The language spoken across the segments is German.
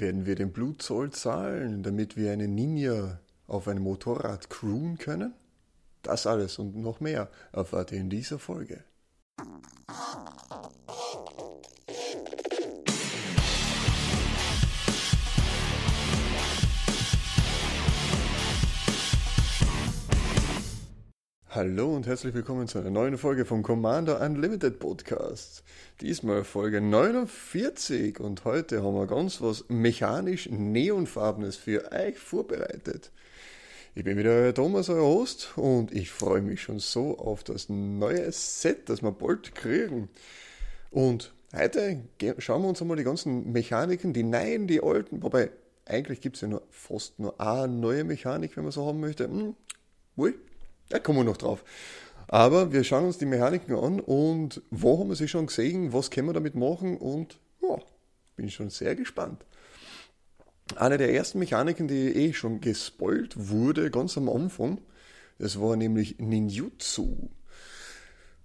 Werden wir den Blutzoll zahlen, damit wir einen Ninja auf einem Motorrad crewen können? Das alles und noch mehr erfahrt ihr in dieser Folge. Hallo und herzlich willkommen zu einer neuen Folge vom Commander Unlimited Podcast. Diesmal Folge 49 und heute haben wir ganz was mechanisch neonfarbenes für euch vorbereitet. Ich bin wieder euer Thomas, euer Host und ich freue mich schon so auf das neue Set, das wir bald kriegen. Und heute schauen wir uns einmal die ganzen Mechaniken, die neuen, die alten, wobei eigentlich gibt es ja nur fast nur eine neue Mechanik, wenn man so haben möchte. Hm, wohl, da kommen wir noch drauf. Aber wir schauen uns die Mechaniken an und wo haben wir sie schon gesehen, was können wir damit machen und ja, bin schon sehr gespannt. Eine der ersten Mechaniken, die eh schon gespoilt wurde, ganz am Anfang, das war nämlich Ninjutsu.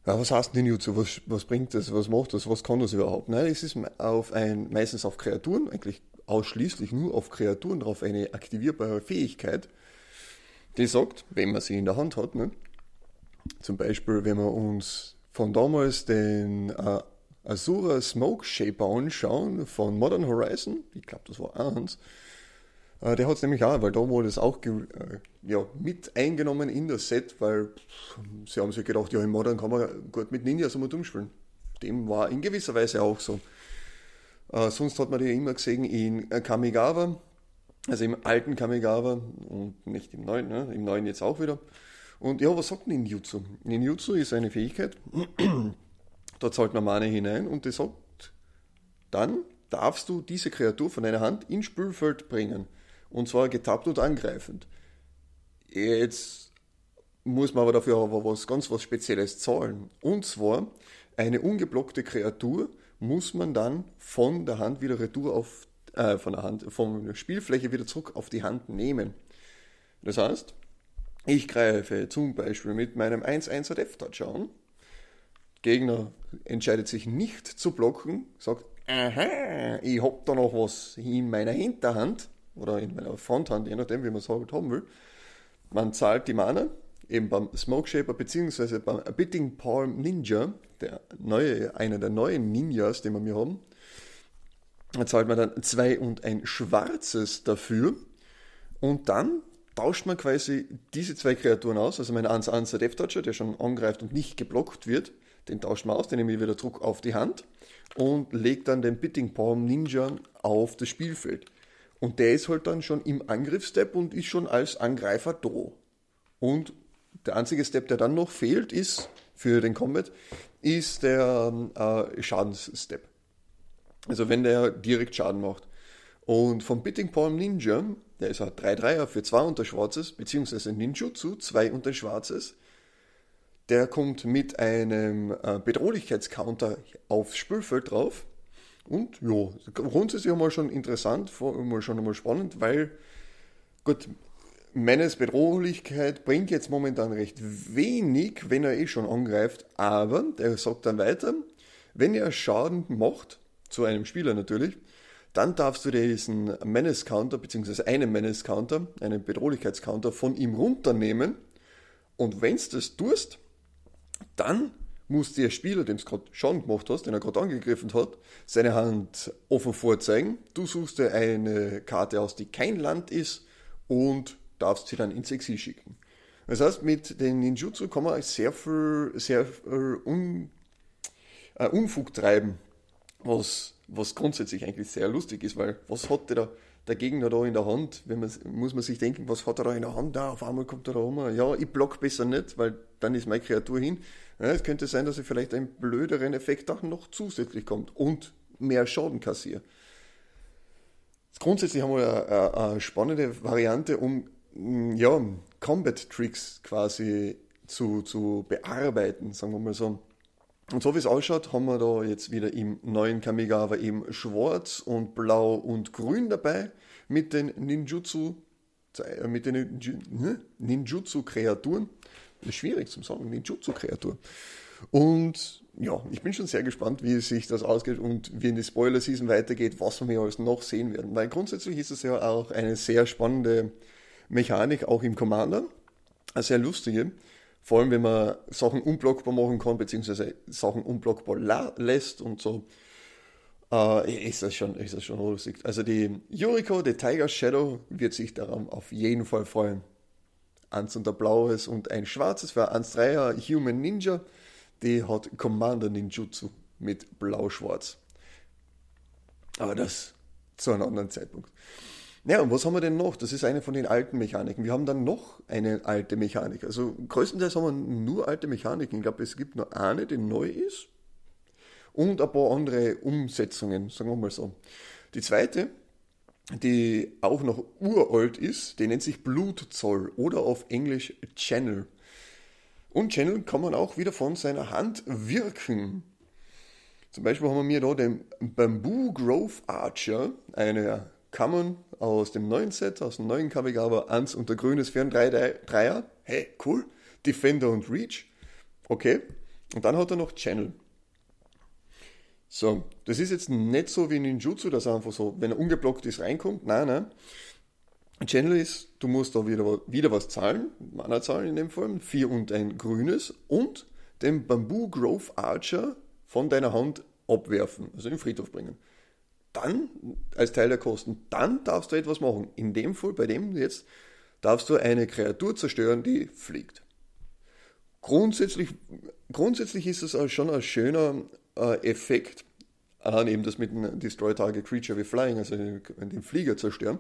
Ja, was heißt Ninjutsu? Was, was bringt das? Was macht das? Was kann das überhaupt? Nein, es ist auf ein, meistens auf Kreaturen, eigentlich ausschließlich nur auf Kreaturen drauf eine aktivierbare Fähigkeit die sagt, wenn man sie in der Hand hat, ne? zum Beispiel, wenn wir uns von damals den äh, Azura Smoke Shaper anschauen von Modern Horizon, ich glaube, das war eins, äh, der hat es nämlich auch, weil da wurde es auch äh, ja, mit eingenommen in das Set, weil pff, sie haben sich gedacht, ja, in Modern kann man gut mit Ninjas einmal umspielen. Dem war in gewisser Weise auch so. Äh, sonst hat man die immer gesehen in Kamigawa, also im alten Kamigawa und nicht im neuen, ne? im neuen jetzt auch wieder. Und ja, was sagt Ninjutsu? Ninjutsu ist eine Fähigkeit, da zahlt man Mane hinein und die sagt, dann darfst du diese Kreatur von deiner Hand ins Spielfeld bringen. Und zwar getappt und angreifend. Jetzt muss man aber dafür aber was ganz was Spezielles zahlen. Und zwar eine ungeblockte Kreatur muss man dann von der Hand wieder retour auf äh, von der Hand, von der Spielfläche wieder zurück auf die Hand nehmen. Das heißt, ich greife zum Beispiel mit meinem 1-1er Death Touch an. Gegner entscheidet sich nicht zu blocken, sagt, aha, ich hab da noch was in meiner Hinterhand oder in meiner Fronthand, je nachdem, wie man es halt haben will. Man zahlt die Mana, eben beim Smoke Shaper bzw. beim Bitting Palm Ninja, der neue, einer der neuen Ninjas, den wir mir haben, da zahlt man dann zwei und ein schwarzes dafür. Und dann tauscht man quasi diese zwei Kreaturen aus. Also mein 1-1er Death der schon angreift und nicht geblockt wird, den tauscht man aus, den nehme ich wieder Druck auf die Hand und legt dann den Bitting Palm Ninja auf das Spielfeld. Und der ist halt dann schon im Angriffsstep und ist schon als Angreifer da. Und der einzige Step, der dann noch fehlt, ist für den Combat, ist der äh, Schadensstep. Also wenn der direkt Schaden macht. Und vom Bitting Palm Ninja, der ist ein 3-3er für 2 unter Schwarzes, beziehungsweise Ninjutsu, 2 unter Schwarzes, der kommt mit einem äh, Bedrohlichkeitscounter aufs Spielfeld drauf. Und ja, grundsätzlich einmal schon interessant, mal schon einmal spannend, weil, gut, Meines Bedrohlichkeit bringt jetzt momentan recht wenig, wenn er eh schon angreift, aber der sagt dann weiter, wenn er Schaden macht, zu einem Spieler natürlich, dann darfst du diesen Menace-Counter, beziehungsweise einen Menace-Counter, einen Bedrohlichkeits-Counter von ihm runternehmen. Und wenn du das tust, dann muss der Spieler, dem es gerade Schaden gemacht hast, den er gerade angegriffen hat, seine Hand offen vorzeigen. Du suchst dir eine Karte aus, die kein Land ist und darfst sie dann ins Exil schicken. Das heißt, mit den Ninjutsu kann man sehr viel, sehr viel Un, äh, Unfug treiben was, was grundsätzlich eigentlich sehr lustig ist, weil was hat der, der Gegner da in der Hand? Wenn man, muss man sich denken, was hat er da in der Hand? Da, auf einmal kommt er da rum. Ja, ich block besser nicht, weil dann ist meine Kreatur hin. Ja, es könnte sein, dass er vielleicht einen blöderen Effekt auch noch zusätzlich kommt und mehr Schaden kassiert. Grundsätzlich haben wir eine, eine spannende Variante, um ja, Combat Tricks quasi zu, zu bearbeiten, sagen wir mal so. Und so wie es ausschaut, haben wir da jetzt wieder im neuen Kamigawa eben schwarz und blau und grün dabei mit den Ninjutsu, äh, mit den ne? Ninjutsu-Kreaturen. Schwierig zu sagen, Ninjutsu-Kreatur. Und ja, ich bin schon sehr gespannt, wie sich das ausgeht und wie in die Spoiler-Season weitergeht, was wir alles noch sehen werden. Weil grundsätzlich ist es ja auch eine sehr spannende Mechanik, auch im Commander. Eine sehr lustige. Vor allem, wenn man Sachen unblockbar machen kann, beziehungsweise Sachen unblockbar lässt und so. Äh, ist, das schon, ist das schon lustig. Also die Yuriko, die Tiger Shadow, wird sich daran auf jeden Fall freuen. Eins und ein blaues und ein schwarzes für 1-3er Human Ninja die hat Commander Ninjutsu mit blau-schwarz. Aber das zu einem anderen Zeitpunkt. Ja, und was haben wir denn noch? Das ist eine von den alten Mechaniken. Wir haben dann noch eine alte Mechanik. Also größtenteils haben wir nur alte Mechaniken. Ich glaube, es gibt nur eine, die neu ist. Und ein paar andere Umsetzungen, sagen wir mal so. Die zweite, die auch noch uralt ist, die nennt sich Blutzoll oder auf Englisch Channel. Und Channel kann man auch wieder von seiner Hand wirken. Zum Beispiel haben wir mir da den Bamboo Grove Archer, eine Kammern aus dem neuen Set, aus dem neuen Kamigawa 1 und der grüne für ein 3er. Hey, cool. Defender und Reach. Okay. Und dann hat er noch Channel. So, das ist jetzt nicht so wie Ninjutsu, dass er einfach so, wenn er ungeblockt ist, reinkommt. Nein, nein. Channel ist, du musst da wieder, wieder was zahlen, Mana zahlen in dem Fall, vier und ein grünes und den Bamboo Grove Archer von deiner Hand abwerfen, also in den Friedhof bringen. Dann, als Teil der Kosten, dann darfst du etwas machen. In dem Fall, bei dem jetzt, darfst du eine Kreatur zerstören, die fliegt. Grundsätzlich, grundsätzlich ist es schon ein schöner äh, Effekt, allein eben das mit dem Destroy Target Creature wie Flying, also den Flieger zerstören.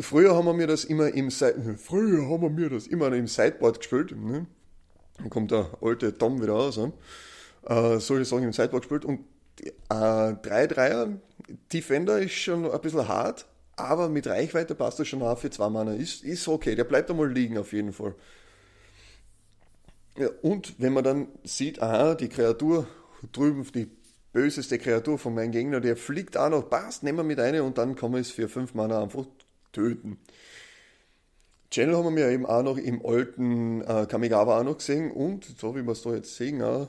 Früher haben wir mir das immer im Früher haben wir mir das immer im Sideboard gespielt. Ne? Dann kommt der alte Tom wieder raus. Äh, solche Sachen im Sideboard gespielt. Und äh, 3-3er Defender ist schon ein bisschen hart, aber mit Reichweite passt das schon auf für zwei Mana. Ist, ist okay, der bleibt einmal liegen auf jeden Fall. Ja, und wenn man dann sieht, aha, die Kreatur drüben, die böseste Kreatur von meinem Gegner, der fliegt auch noch, passt, nehmen wir mit eine und dann kann man es für fünf Mana einfach töten. Channel haben wir eben auch noch im alten äh, Kamigawa auch noch gesehen und, so wie wir es da jetzt sehen, auch,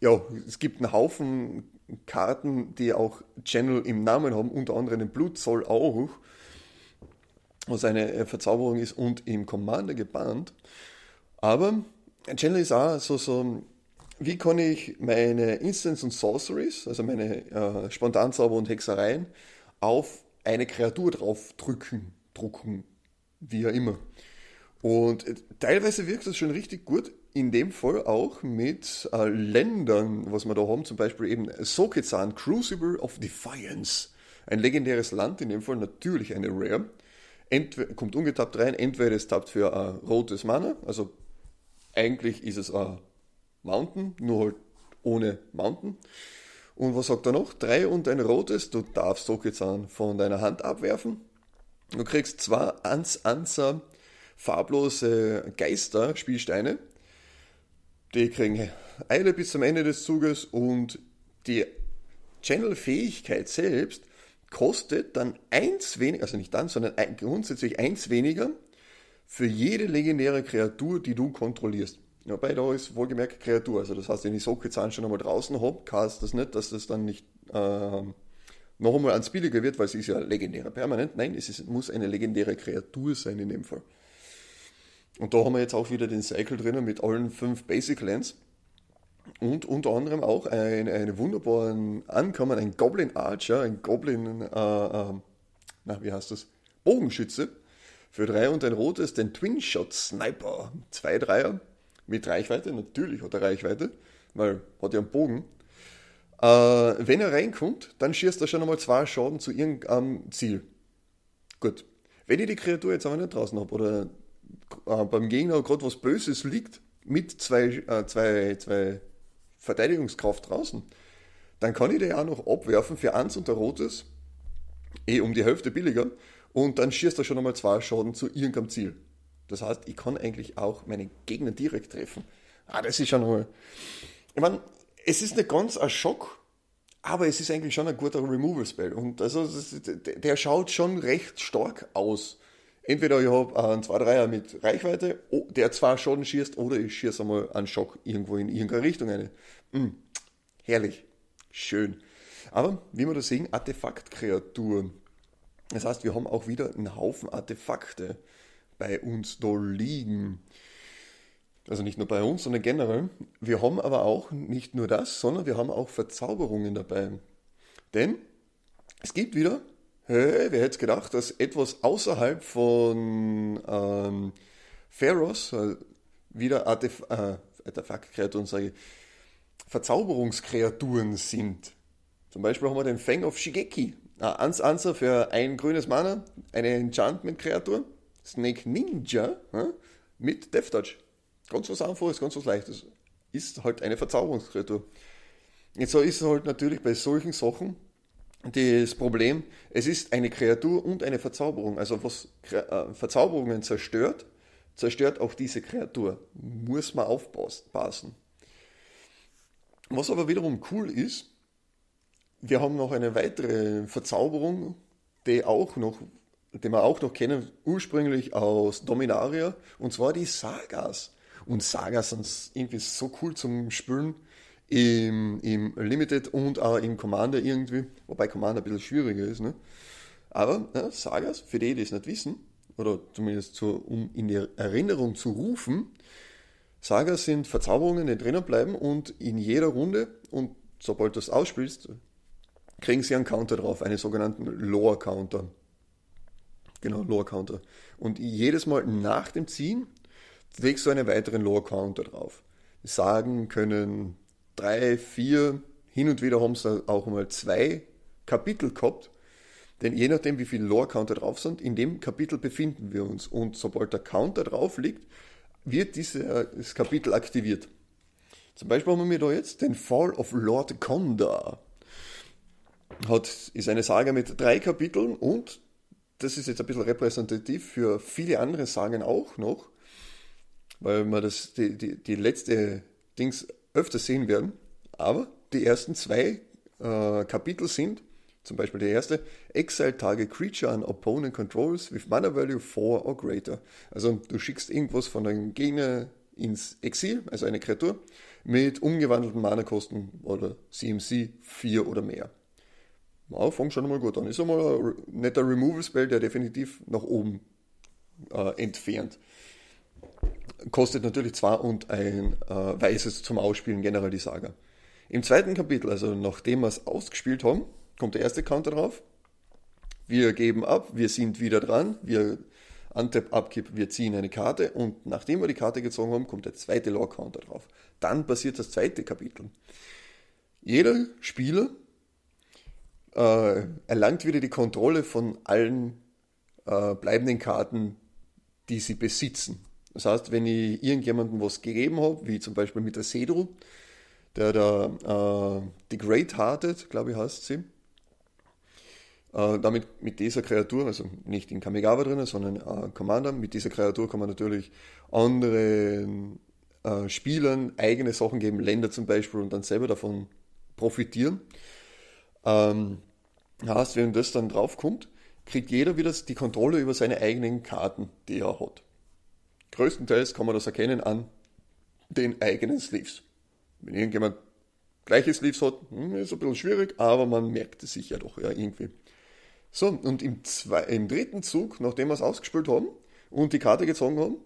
ja, es gibt einen Haufen Karten, die auch Channel im Namen haben, unter anderem den Blutzoll auch, was eine äh, Verzauberung ist und im Commander gebannt. Aber Channel ist auch so, so wie kann ich meine Instants und Sorceries, also meine äh, Spontanzauber und Hexereien, auf eine Kreatur drauf drücken, drucken, wie auch immer. Und äh, teilweise wirkt das schon richtig gut, in dem Fall auch mit äh, Ländern, was wir da haben, zum Beispiel eben Sokezan, Crucible of Defiance. Ein legendäres Land, in dem Fall natürlich eine Rare. Entweder, kommt ungetappt rein, entweder es tappt für ein rotes Mana, also eigentlich ist es ein Mountain, nur halt ohne Mountain. Und was sagt er noch? Drei und ein rotes, du darfst Sokizan von deiner Hand abwerfen. Du kriegst zwei ans Anser farblose Geister, Spielsteine. Die kriegen Eile bis zum Ende des Zuges und die Channel-Fähigkeit selbst kostet dann eins weniger, also nicht dann, sondern grundsätzlich eins weniger für jede legendäre Kreatur, die du kontrollierst. Ja, bei da ist wohlgemerkt Kreatur. Also das heißt, wenn ich Sokezahn schon einmal draußen habe, heißt das nicht, dass das dann nicht äh, noch einmal ans billiger wird, weil sie ist ja legendäre permanent. Nein, es ist, muss eine legendäre Kreatur sein in dem Fall. Und da haben wir jetzt auch wieder den Cycle drinnen mit allen fünf Basic Lands. Und unter anderem auch eine, eine wunderbaren Ankommen, ein Goblin Archer, ein Goblin, äh, äh, na, wie heißt das? Bogenschütze. Für drei und ein rotes, den Twin Shot Sniper. Zwei Dreier mit Reichweite, natürlich hat er Reichweite, weil hat ja einen Bogen. Äh, wenn er reinkommt, dann schießt er schon einmal zwei Schaden zu irgendeinem Ziel. Gut. Wenn ich die Kreatur jetzt aber nicht draußen habe oder äh, beim Gegner gerade was Böses liegt, mit zwei, äh, zwei, zwei Verteidigungskraft draußen, dann kann ich die auch noch abwerfen für eins und der rotes, eh um die Hälfte billiger, und dann schießt er schon einmal zwei Schaden zu irgendeinem Ziel. Das heißt, ich kann eigentlich auch meinen Gegner direkt treffen. Ah, das ist schon mal. Ich meine, es ist nicht ganz ein Schock, aber es ist eigentlich schon ein guter Removal-Spell. Und also, der schaut schon recht stark aus Entweder ich habe einen 2-3er mit Reichweite, der zwar Schaden schießt, oder ich schieße einmal einen Schock irgendwo in irgendeine Richtung rein. Mm, herrlich. Schön. Aber, wie wir das sehen, Artefaktkreaturen. Das heißt, wir haben auch wieder einen Haufen Artefakte bei uns da liegen. Also nicht nur bei uns, sondern generell. Wir haben aber auch nicht nur das, sondern wir haben auch Verzauberungen dabei. Denn es gibt wieder, wer hätte gedacht, dass etwas außerhalb von ähm, Pharos äh, wieder Artef äh, Artefaktkreaturen, sage Verzauberungskreaturen sind. Zum Beispiel haben wir den Fang of Shigeki. Ein Answer für ein grünes Mana, eine Enchantment-Kreatur. Snake Ninja ja, mit Death Touch. Ganz was Einfaches, ganz was Leichtes. Ist halt eine Verzauberungskreatur. Jetzt ist es halt natürlich bei solchen Sachen das Problem, es ist eine Kreatur und eine Verzauberung. Also was äh, Verzauberungen zerstört, zerstört auch diese Kreatur. Muss man aufpassen. Was aber wiederum cool ist, wir haben noch eine weitere Verzauberung, die auch noch den wir auch noch kennen, ursprünglich aus Dominaria, und zwar die Sagas. Und Sagas sind irgendwie so cool zum Spülen im, im Limited und auch im Commander irgendwie, wobei Commander ein bisschen schwieriger ist. Ne? Aber ja, Sagas, für die, die es nicht wissen, oder zumindest zu, um in die Erinnerung zu rufen, Sagas sind Verzauberungen, die drinnen bleiben und in jeder Runde, und sobald du es ausspielst, kriegen sie einen Counter drauf, einen sogenannten Lore-Counter. Genau, Lore-Counter. Und jedes Mal nach dem Ziehen legst du einen weiteren Lore-Counter drauf. Sagen können drei, vier, hin und wieder haben sie auch mal zwei Kapitel gehabt. Denn je nachdem, wie viele Lore-Counter drauf sind, in dem Kapitel befinden wir uns. Und sobald der Counter drauf liegt, wird dieses Kapitel aktiviert. Zum Beispiel haben wir da jetzt den Fall of Lord Conda. Hat, ist eine Saga mit drei Kapiteln und das ist jetzt ein bisschen repräsentativ für viele andere Sagen auch noch, weil wir das, die, die, die letzte Dings öfter sehen werden. Aber die ersten zwei äh, Kapitel sind, zum Beispiel der erste, Exile Target Creature an Opponent Controls with Mana Value 4 or greater. Also du schickst irgendwas von deinem Gegner ins Exil, also eine Kreatur, mit umgewandelten Mana-Kosten oder CMC 4 oder mehr. Ja, fängt schon mal gut an. Ist einmal ein netter Removal-Spell, der definitiv nach oben äh, entfernt. Kostet natürlich zwar und ein äh, weißes zum Ausspielen generell die Saga. Im zweiten Kapitel, also nachdem wir es ausgespielt haben, kommt der erste Counter drauf. Wir geben ab, wir sind wieder dran, wir Untap, Upkeep, wir ziehen eine Karte und nachdem wir die Karte gezogen haben, kommt der zweite Lore-Counter drauf. Dann passiert das zweite Kapitel. Jeder Spieler äh, erlangt wieder die Kontrolle von allen äh, bleibenden Karten, die sie besitzen. Das heißt, wenn ich irgendjemandem was gegeben habe, wie zum Beispiel mit der Cedro, der da äh, Degrade Hearted, glaube ich, heißt sie, äh, damit mit dieser Kreatur, also nicht in Kamigawa drin, sondern äh, Commander, mit dieser Kreatur kann man natürlich anderen äh, Spielern eigene Sachen geben, Länder zum Beispiel, und dann selber davon profitieren. Ähm, heißt, wenn das dann draufkommt, kriegt jeder wieder die Kontrolle über seine eigenen Karten, die er hat. Größtenteils kann man das erkennen an den eigenen Sleeves. Wenn irgendjemand gleiche Sleeves hat, hm, ist ein bisschen schwierig, aber man merkt es sich ja doch ja, irgendwie. So, und im, zwei, im dritten Zug, nachdem wir es ausgespielt haben und die Karte gezogen haben,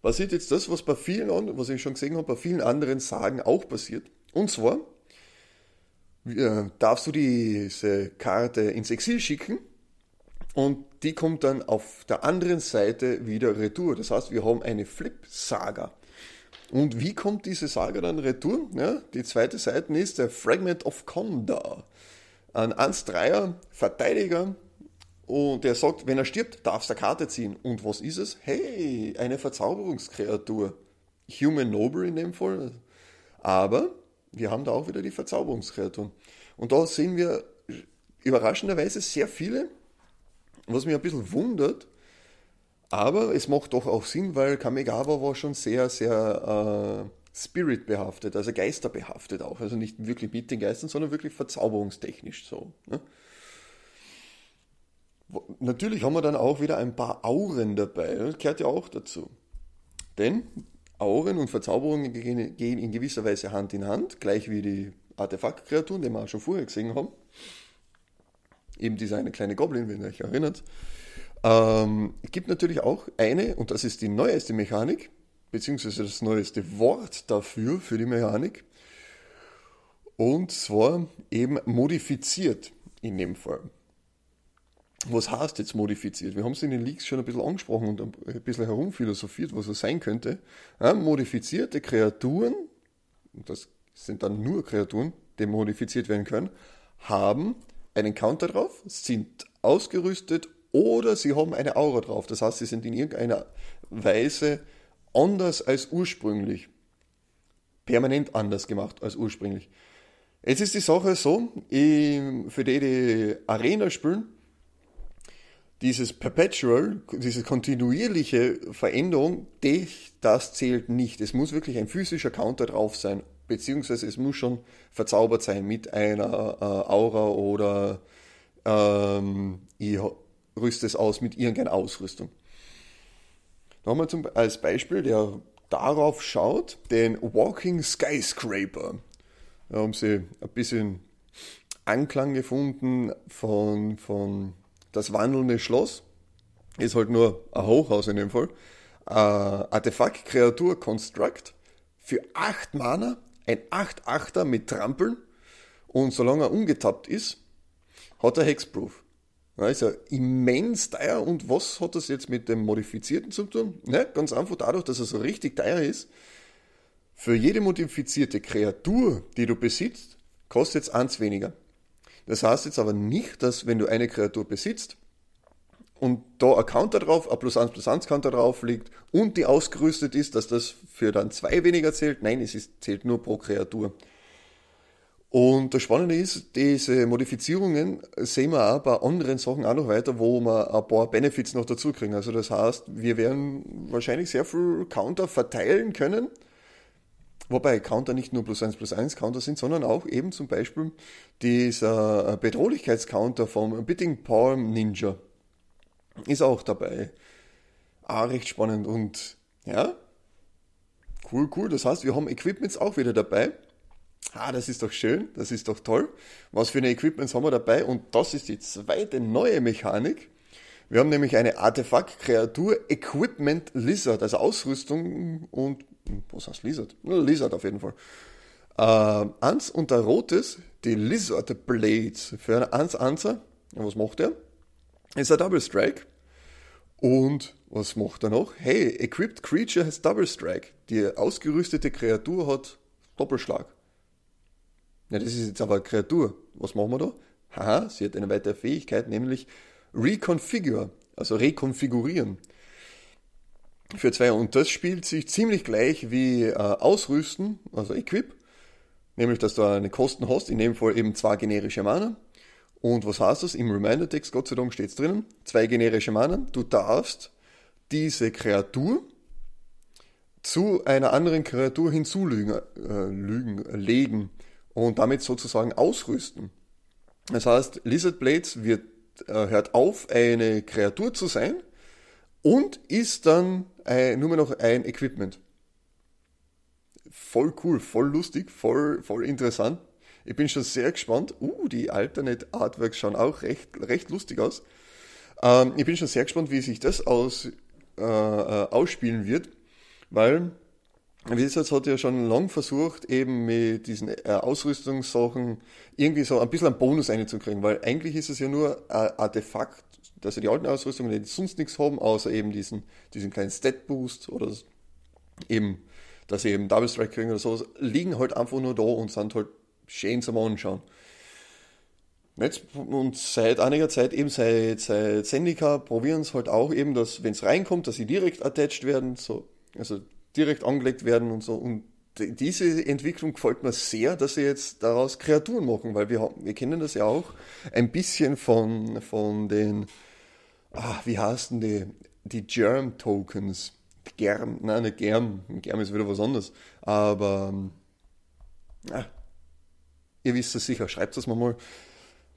passiert jetzt das, was bei vielen, was ich schon gesehen habe, bei vielen anderen Sagen auch passiert. Und zwar, äh, darfst du diese Karte ins Exil schicken und die kommt dann auf der anderen Seite wieder retour. Das heißt, wir haben eine Flip-Saga. Und wie kommt diese Saga dann retour? Ja, die zweite Seite ist der Fragment of Conda. Ein 1-3er Verteidiger und der sagt, wenn er stirbt, darfst du Karte ziehen. Und was ist es? Hey, eine Verzauberungskreatur. Human Noble in dem Fall. Aber wir haben da auch wieder die Verzauberungskreaturen. Und da sehen wir überraschenderweise sehr viele, was mich ein bisschen wundert, aber es macht doch auch Sinn, weil Kamigawa war schon sehr, sehr äh, Spirit behaftet, also Geister behaftet auch. Also nicht wirklich mit den Geistern, sondern wirklich verzauberungstechnisch so. Ne? Natürlich haben wir dann auch wieder ein paar Auren dabei, das gehört ja auch dazu. Denn Auren und Verzauberungen gehen in gewisser Weise Hand in Hand, gleich wie die Artefaktkreaturen, die wir auch schon vorher gesehen haben. Eben dieser eine kleine Goblin, wenn ihr euch erinnert. Ähm, es gibt natürlich auch eine, und das ist die neueste Mechanik, beziehungsweise das neueste Wort dafür, für die Mechanik. Und zwar eben modifiziert in dem Fall. Was heißt jetzt modifiziert? Wir haben es in den Leaks schon ein bisschen angesprochen und ein bisschen herumphilosophiert, was es sein könnte. Ja, modifizierte Kreaturen, das sind dann nur Kreaturen, die modifiziert werden können, haben einen Counter drauf, sind ausgerüstet oder sie haben eine Aura drauf. Das heißt, sie sind in irgendeiner Weise anders als ursprünglich. Permanent anders gemacht als ursprünglich. Jetzt ist die Sache so, für die, die Arena spielen, dieses Perpetual, diese kontinuierliche Veränderung, das zählt nicht. Es muss wirklich ein physischer Counter drauf sein, beziehungsweise es muss schon verzaubert sein mit einer äh, Aura oder ähm, ich rüste es aus mit irgendeiner Ausrüstung. Wir zum, als Beispiel, der darauf schaut, den Walking Skyscraper. Da haben sie ein bisschen Anklang gefunden von, von das wandelnde Schloss. Ist halt nur ein Hochhaus in dem Fall. Äh, Artefakt Kreatur Construct für 8 Mana, ein 8-8er mit Trampeln und solange er ungetappt ist, hat er Hexproof. Ja, ist ja immens teuer und was hat das jetzt mit dem Modifizierten zu tun? Ne, ganz einfach dadurch, dass er so richtig teuer ist. Für jede modifizierte Kreatur, die du besitzt, kostet es eins weniger. Das heißt jetzt aber nicht, dass wenn du eine Kreatur besitzt und da ein Counter drauf, ein plus 1 plus 1 Counter drauf liegt und die ausgerüstet ist, dass das für dann zwei weniger zählt. Nein, es ist, zählt nur pro Kreatur. Und das Spannende ist, diese Modifizierungen sehen wir auch bei anderen Sachen auch noch weiter, wo wir ein paar Benefits noch dazu kriegen. Also das heißt, wir werden wahrscheinlich sehr viel Counter verteilen können, Wobei Counter nicht nur plus 1 plus 1 Counter sind, sondern auch eben zum Beispiel dieser Bedrohlichkeitscounter vom Bidding Palm Ninja ist auch dabei. Ah, recht spannend und ja, cool, cool. Das heißt, wir haben Equipments auch wieder dabei. Ah, das ist doch schön, das ist doch toll. Was für eine Equipments haben wir dabei? Und das ist die zweite neue Mechanik. Wir haben nämlich eine Artefakt-Kreatur Equipment Lizard, also Ausrüstung und was heißt Lizard? Lizard auf jeden Fall. Äh, eins und der rotes, die Lizard Blades. Für eine 1 1 was macht er? Ist ein Double Strike. Und was macht er noch? Hey, Equipped Creature has Double Strike. Die ausgerüstete Kreatur hat Doppelschlag. Ja, das ist jetzt aber eine Kreatur. Was machen wir da? Haha, sie hat eine weitere Fähigkeit, nämlich Reconfigure, also rekonfigurieren. Für zwei. Und das spielt sich ziemlich gleich wie äh, Ausrüsten, also Equip. Nämlich, dass du eine Kosten hast, in dem Fall eben zwei generische Mana. Und was heißt das? Im Reminder-Text, Gott sei Dank, steht es drinnen. Zwei generische Mana. Du darfst diese Kreatur zu einer anderen Kreatur hinzulegen, äh, lügen, legen und damit sozusagen ausrüsten. Das heißt, Lizard Blades wird äh, hört auf, eine Kreatur zu sein und ist dann ein, nur mehr noch ein Equipment. Voll cool, voll lustig, voll, voll interessant. Ich bin schon sehr gespannt. Uh, die Alternate Artworks schauen auch recht, recht lustig aus. Ähm, ich bin schon sehr gespannt, wie sich das aus, äh, äh ausspielen wird, weil Wizards hat ja schon lang versucht, eben mit diesen äh, Ausrüstungssachen irgendwie so ein bisschen einen Bonus einzukriegen, weil eigentlich ist es ja nur ein Artefakt, dass sie die alten Ausrüstungen die sonst nichts haben, außer eben diesen, diesen kleinen Stat-Boost oder eben, dass sie eben Double Strike kriegen oder sowas, liegen halt einfach nur da und sind halt schön zum Anschauen. Und seit einiger Zeit, eben seit, seit Zendika, probieren es halt auch eben, dass, wenn es reinkommt, dass sie direkt attached werden, so, also direkt angelegt werden und so. Und diese Entwicklung gefällt mir sehr, dass sie jetzt daraus Kreaturen machen, weil wir, wir kennen das ja auch ein bisschen von, von den, ah, wie heißen die, die Germ-Tokens. Germ, nein, nicht Germ, Germ ist wieder was anderes, aber ah, ihr wisst es sicher, schreibt das mal mal.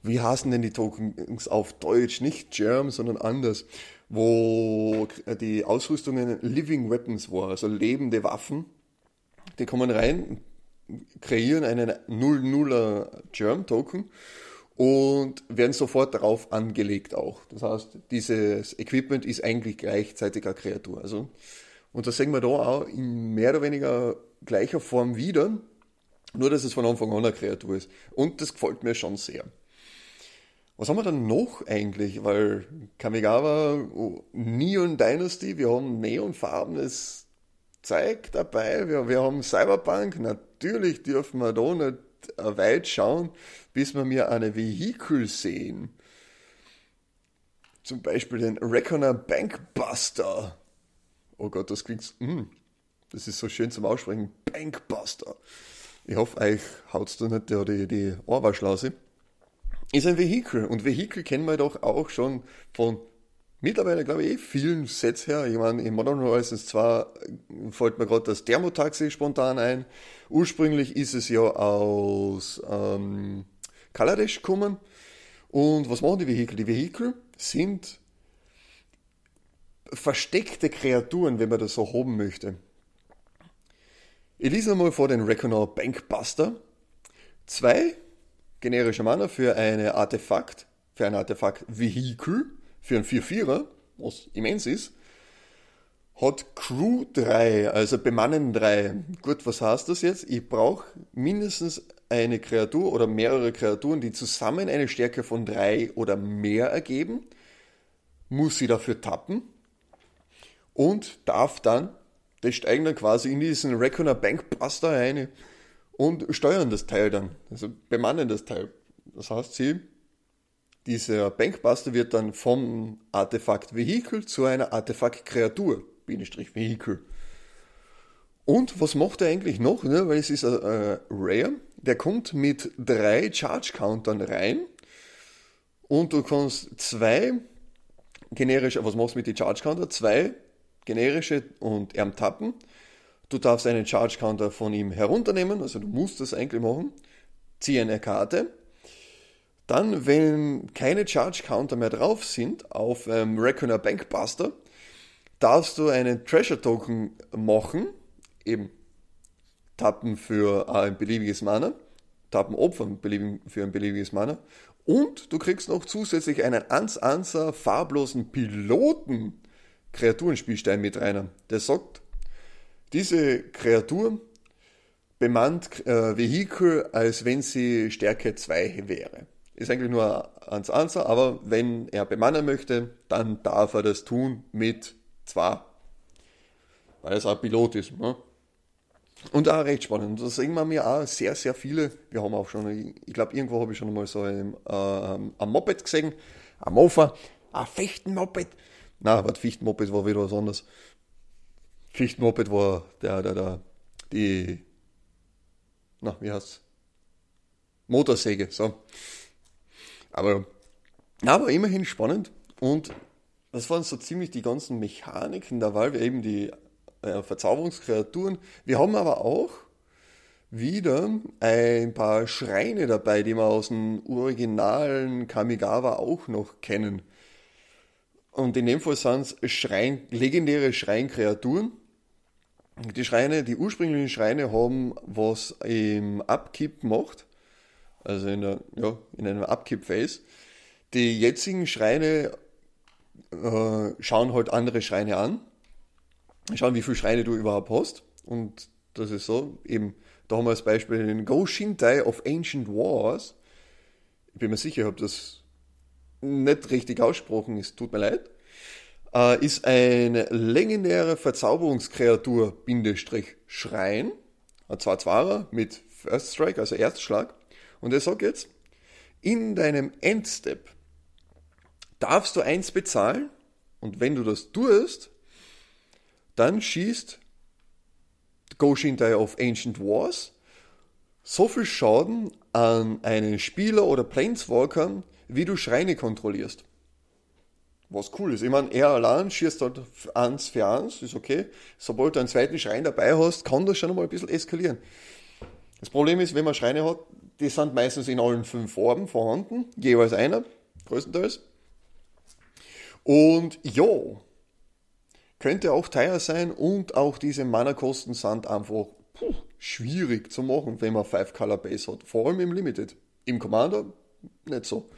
wie heißen denn die Tokens auf Deutsch? Nicht Germ, sondern anders. Wo die Ausrüstungen Living Weapons war, also lebende Waffen. Die kommen rein, kreieren einen 00er Germ-Token und werden sofort darauf angelegt auch. Das heißt, dieses Equipment ist eigentlich gleichzeitig eine Kreatur. Also, und das sehen wir da auch in mehr oder weniger gleicher Form wieder, nur dass es von Anfang an eine Kreatur ist. Und das gefällt mir schon sehr. Was haben wir dann noch eigentlich? Weil Kamigawa, oh, Neon Dynasty, wir haben neonfarbenes Zeug dabei, wir, wir haben Cyberpunk, natürlich dürfen wir da nicht weit schauen, bis wir mir eine Vehikel sehen. Zum Beispiel den Reckoner Bankbuster. Oh Gott, das klingt, mm, das ist so schön zum Aussprechen. Bankbuster. Ich hoffe, euch haut's da nicht die, die Ohrwaschlause. Ist ein Vehikel. Und Vehikel kennen wir doch auch schon von mittlerweile, glaube ich, eh vielen Sets her. Ich meine, in Modern Horizons 2 fällt mir gerade das Thermotaxi spontan ein. Ursprünglich ist es ja aus ähm, Kaladesh gekommen. Und was machen die Vehikel? Die Vehikel sind versteckte Kreaturen, wenn man das so haben möchte. Ich lese einmal vor den Reckoner Bankbuster. Zwei generische Mana für eine Artefakt, für ein Artefakt-Vehikel, für ein 4-4er, was immens ist, hat Crew 3, also Bemannen 3. Gut, was heißt das jetzt? Ich brauche mindestens eine Kreatur oder mehrere Kreaturen, die zusammen eine Stärke von 3 oder mehr ergeben, muss sie dafür tappen und darf dann, das steigen dann quasi in diesen Reckoner Bankbuster rein und steuern das Teil dann, also bemannen das Teil. Das heißt, sie, dieser Bankbuster wird dann vom Artefakt Vehikel zu einer Artefakt Kreatur, Bindestrich Vehikel. Und was macht er eigentlich noch? Ne? Weil es ist ein äh, Rare. Der kommt mit drei Charge Countern rein. Und du kannst zwei generische, was machst du mit den Charge Counter? Zwei generische und erm tappen. Du darfst einen Charge Counter von ihm herunternehmen, also du musst das eigentlich machen. Zieh eine Karte. Dann, wenn keine Charge Counter mehr drauf sind auf ähm, Reckoner Bankbuster, darfst du einen Treasure Token machen, eben tappen für ein beliebiges Mana, tappen opfern für ein beliebiges Mana und du kriegst noch zusätzlich einen Ans-Anser farblosen Piloten Kreaturenspielstein mit rein. Der sagt, diese Kreatur bemannt äh, Vehikel, als wenn sie Stärke 2 wäre. Ist eigentlich nur ans Answer, aber wenn er bemannen möchte, dann darf er das tun mit 2. Weil es ein Pilot ist. Ne? Und auch recht spannend. Das sehen wir mir auch sehr, sehr viele. Wir haben auch schon, ich glaube, irgendwo habe ich schon mal so ein, äh, ein Moped gesehen, ein Mofa, ein Fechtenmoped. Na, was Fichtenmoped war wieder was anderes. Fichtenmoped war der, der, der, die, na, wie heißt's? Motorsäge, so. Aber, aber immerhin spannend und das waren so ziemlich die ganzen Mechaniken da weil wir eben die äh, Verzauberungskreaturen. Wir haben aber auch wieder ein paar Schreine dabei, die wir aus dem originalen Kamigawa auch noch kennen. Und in dem Fall sind es Schrein, legendäre Schreinkreaturen. Die Schreine, die ursprünglichen Schreine haben was im Upkeep macht, also in, der, ja, in einem Upkeep-Phase. Die jetzigen Schreine äh, schauen halt andere Schreine an schauen, wie viele Schreine du überhaupt hast. Und das ist so, eben, da haben wir als Beispiel den Go Shintai of Ancient Wars. Ich bin mir sicher, ich habe das nicht richtig ausgesprochen, es tut mir leid. Äh, ist eine legendäre Verzauberungskreatur, Bindestrich Schrein. Ein 2-2er mit First Strike, also Erstschlag. Und er sagt jetzt, in deinem Endstep darfst du eins bezahlen und wenn du das tust, dann schießt Goshintai of Ancient Wars so viel Schaden an einen Spieler oder Planeswalker, wie du Schreine kontrollierst. Was cool ist. Ich meine, er allein schießt halt eins für eins, ist okay. Sobald du einen zweiten Schrein dabei hast, kann das schon mal ein bisschen eskalieren. Das Problem ist, wenn man Schreine hat, die sind meistens in allen fünf Farben vorhanden, jeweils einer, größtenteils. Und ja, könnte auch teuer sein und auch diese Mana-Kosten sind einfach puh, schwierig zu machen, wenn man 5 Color Base hat. Vor allem im Limited. Im Commander nicht so.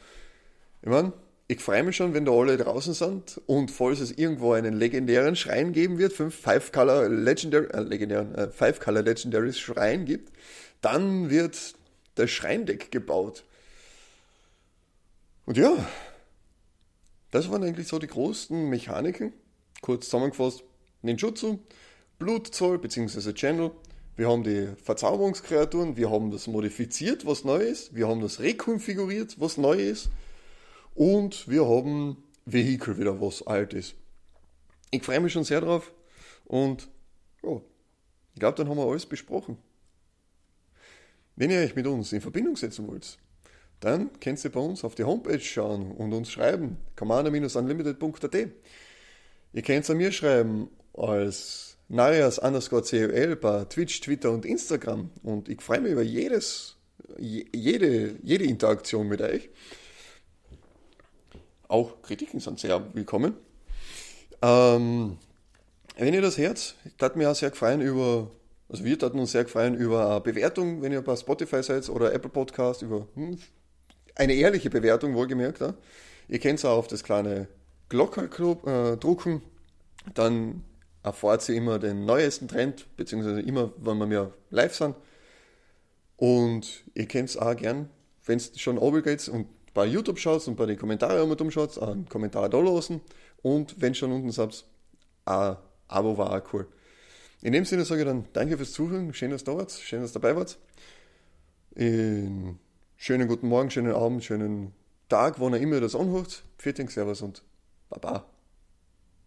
Ich meine, ich freue mich schon, wenn da alle draußen sind und falls es irgendwo einen legendären Schrein geben wird, 5 Color Legendary, äh, legendären, äh, Five Color Legendaries Schrein gibt, dann wird das Schreindeck gebaut. Und ja, das waren eigentlich so die großen Mechaniken. Kurz zusammengefasst, Ninjutsu, Blutzoll bzw. Channel. Wir haben die Verzauberungskreaturen, wir haben das modifiziert, was neu ist, wir haben das rekonfiguriert, was neu ist und wir haben Vehikel wieder, was alt ist. Ich freue mich schon sehr drauf und oh, ich glaube, dann haben wir alles besprochen. Wenn ihr euch mit uns in Verbindung setzen wollt, dann könnt ihr bei uns auf die Homepage schauen und uns schreiben, commander-unlimited.at. Ihr könnt an mir schreiben als Narias underscore COL bei Twitch, Twitter und Instagram und ich freue mich über jedes, jede, jede Interaktion mit euch. Auch Kritiken sind sehr willkommen. Ähm, wenn ihr das hört, tat mir auch sehr gefallen über also wir hatten uns sehr gefallen über eine Bewertung, wenn ihr bei Spotify seid oder Apple Podcast, über hm, eine ehrliche Bewertung, wohlgemerkt. Ja. Ihr könnt es auch auf das kleine Glocke äh, drucken, dann erfahrt ihr immer den neuesten Trend, beziehungsweise immer, wenn wir mehr live sind. Und ihr könnt es auch gern, wenn es schon oben geht und bei YouTube schaut und bei den Kommentaren immer umschaut, einen Kommentar da lassen. Und wenn schon unten seid, ein Abo war auch cool. In dem Sinne sage ich dann danke fürs Zuhören, schön, dass du da wart, schön, dass du dabei wart. In schönen guten Morgen, schönen Abend, schönen Tag, wann ihr immer das anhört. Vielen Servus und Baba.